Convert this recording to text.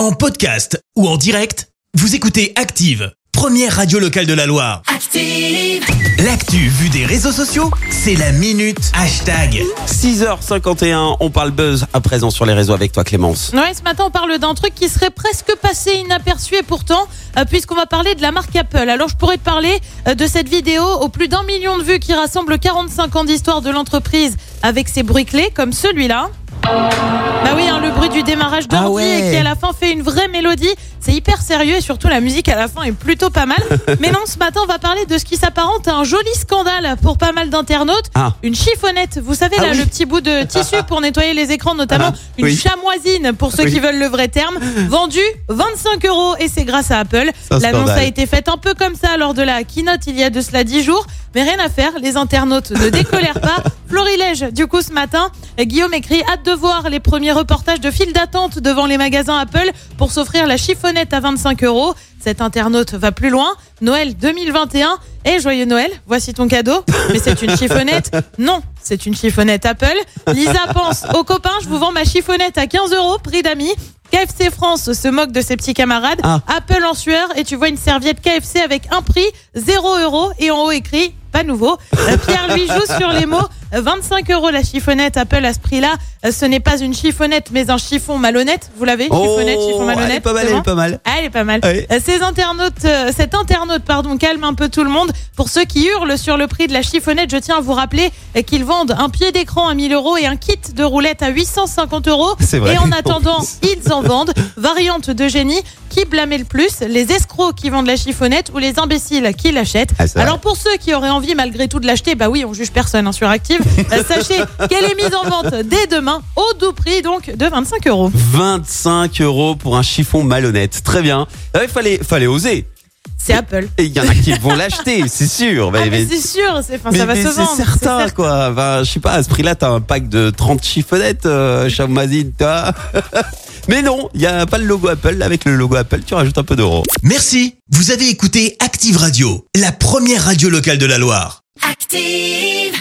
En podcast ou en direct, vous écoutez Active, première radio locale de la Loire. Active. L'actu vue des réseaux sociaux, c'est la minute hashtag. 6h51, on parle buzz à présent sur les réseaux avec toi Clémence. Ouais, ce matin, on parle d'un truc qui serait presque passé inaperçu et pourtant, euh, puisqu'on va parler de la marque Apple. Alors, je pourrais te parler euh, de cette vidéo aux plus d'un million de vues qui rassemble 45 ans d'histoire de l'entreprise avec ses bruits clés comme celui-là. Bah oui, hein, le bruit du démarrage d'ordi Ah ouais. et qui à la fin fait une vraie mélodie. C'est hyper sérieux et surtout la musique à la fin est plutôt pas mal. Mais non, ce matin, on va parler de ce qui s'apparente à un joli scandale pour pas mal d'internautes. Ah. Une chiffonnette, vous savez Ah là, oui. le petit bout de tissu pour nettoyer les écrans, notamment Ah, une oui. chamoisine pour ceux Oui. qui veulent le vrai terme, vendue 25 euros et c'est grâce à Apple. L'annonce a été faite un peu comme ça lors de la keynote il y a de cela 10 jours, mais rien à faire, les internautes ne décolèrent pas. Florilège, du coup ce matin, Guillaume écrit hâte de voir les premiers reportages de files d'attente devant les magasins Apple pour s'offrir la chiffonnette à 25 euros. Cet internaute va plus loin. Noël 2021. Et joyeux Noël, voici ton cadeau. Mais c'est une chiffonnette Non, c'est une chiffonnette Apple. Lisa pense aux copains, je vous vends ma chiffonnette à 15 euros, prix d'amis. KFC France se moque de ses petits camarades. Ah. Apple en sueur et tu vois une serviette KFC avec un prix 0 euros et en haut écrit pas nouveau. Pierre lui joue sur les mots. Euh, 25 euros la chiffonnette Apple à ce prix-là. Euh, Ce n'est pas une chiffonnette mais un chiffon malhonnête. Vous l'avez Chiffonnette, chiffon malhonnête. Oh, elle est pas mal, elle est pas mal. ah, elle est pas mal. Euh, Ces internautes, euh, cet internaute, pardon, calme un peu tout le monde. Pour ceux qui hurlent sur le prix de la chiffonnette, je tiens à vous rappeler qu'ils vendent un pied d'écran à 1000 euros et un kit de roulette à 850 euros. C'est vrai. Et en En attendant, ils en vendent. Variante de génie. Qui blâmait le plus Les escrocs qui vendent la chiffonnette ou les imbéciles qui l'achètent Ah. Alors pour ceux qui auraient envie malgré tout de l'acheter, bah oui, on juge personne hein, sur Active. Euh, sachez qu'elle est mise en vente dès demain au doux prix donc de 25 euros. 25 euros pour un chiffon malhonnête. Très bien. Ah, Il fallait, fallait oser. C'est Apple. Et il y en a qui vont l'acheter, c'est sûr. Ah, Mais- mais mais- c'est sûr, c'est, enfin, mais- ça va mais se c'est vendre. certain, certain. quoi. Enfin, je sais pas, à ce prix-là, t'as un pack de 30 chiffonnettes, euh, Chamazine, toi. Mais non, il y a pas le logo Apple. Avec le logo Apple, tu rajoutes un peu d'euros. Merci, vous avez écouté Active Radio, la première radio locale de la Loire. Active.